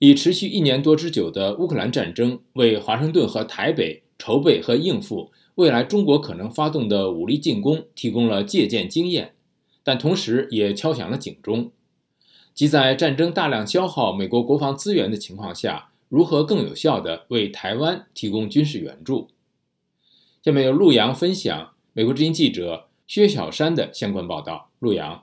以持续一年多之久的乌克兰战争，为华盛顿和台北筹备和应付未来中国可能发动的武力进攻提供了借鉴经验，但同时也敲响了警钟，即在战争大量消耗美国国防资源的情况下，如何更有效地为台湾提供军事援助。下面由陆洋分享美国之音记者薛小山的相关报道。陆洋，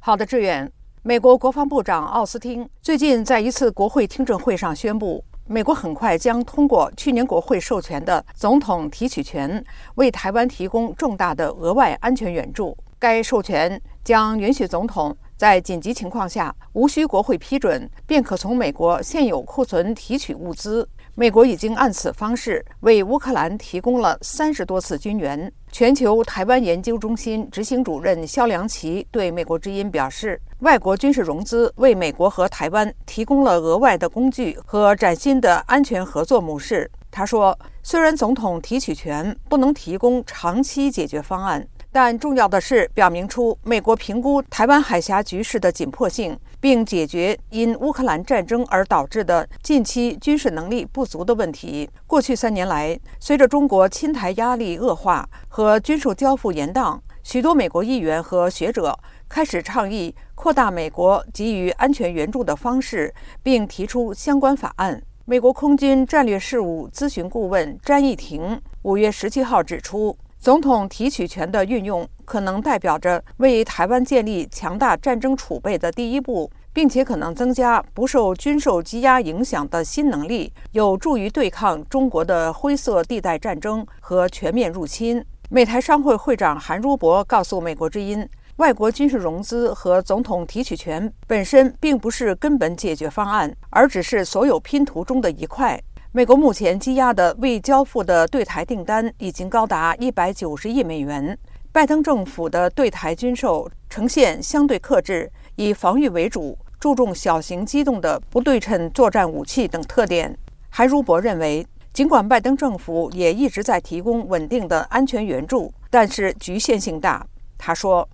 好的，志远。美国国防部长奥斯汀最近在一次国会听证会上宣布，美国很快将通过去年国会授权的总统提取权，为台湾提供重大的额外安全援助。该授权将允许总统在紧急情况下，无需国会批准，便可从美国现有库存提取物资。美国已经按此方式为乌克兰提供了三十多次军援。全球台湾研究中心执行主任肖良奇对美国之音表示：“外国军事融资为美国和台湾提供了额外的工具和崭新的安全合作模式。”他说：“虽然总统提取权不能提供长期解决方案。”但重要的是，表明出美国评估台湾海峡局势的紧迫性，并解决因乌克兰战争而导致的近期军事能力不足的问题。过去三年来，随着中国侵台压力恶化和军售交付延宕，许多美国议员和学者开始倡议扩大美国给予安全援助的方式，并提出相关法案。美国空军战略事务咨询顾问詹义庭五月十七号指出。总统提取权的运用可能代表着为台湾建立强大战争储备的第一步，并且可能增加不受军售积压影响的新能力，有助于对抗中国的灰色地带战争和全面入侵。美台商会会长韩如博告诉美国之音，外国军事融资和总统提取权本身并不是根本解决方案，而只是所有拼图中的一块。美国目前积压的未交付的对台订单已经高达一百九十亿美元。拜登政府的对台军售呈现相对克制，以防御为主，注重小型机动的不对称作战武器等特点。韩如博认为，尽管拜登政府也一直在提供稳定的安全援助，但是局限性大。他说。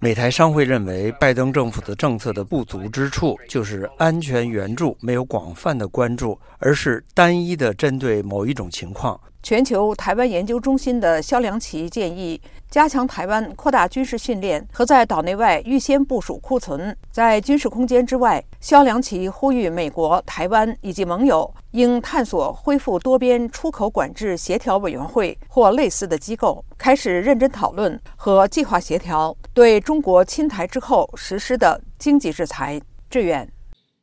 美台商会认为，拜登政府的政策的不足之处就是安全援助没有广泛的关注，而是单一的针对某一种情况。全球台湾研究中心的肖良奇建议，加强台湾扩大军事训练和在岛内外预先部署库存。在军事空间之外，肖良奇呼吁美国、台湾以及盟友应探索恢复多边出口管制协调委员会或类似的机构，开始认真讨论和计划协调对中国侵台之后实施的经济制裁。志远，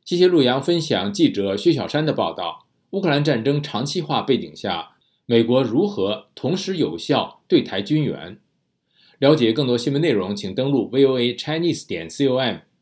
谢谢陆阳分享记者薛小山的报道。乌克兰战争长期化背景下。美国如何同时有效对台军援？了解更多新闻内容，请登录 VOA Chinese 点 com。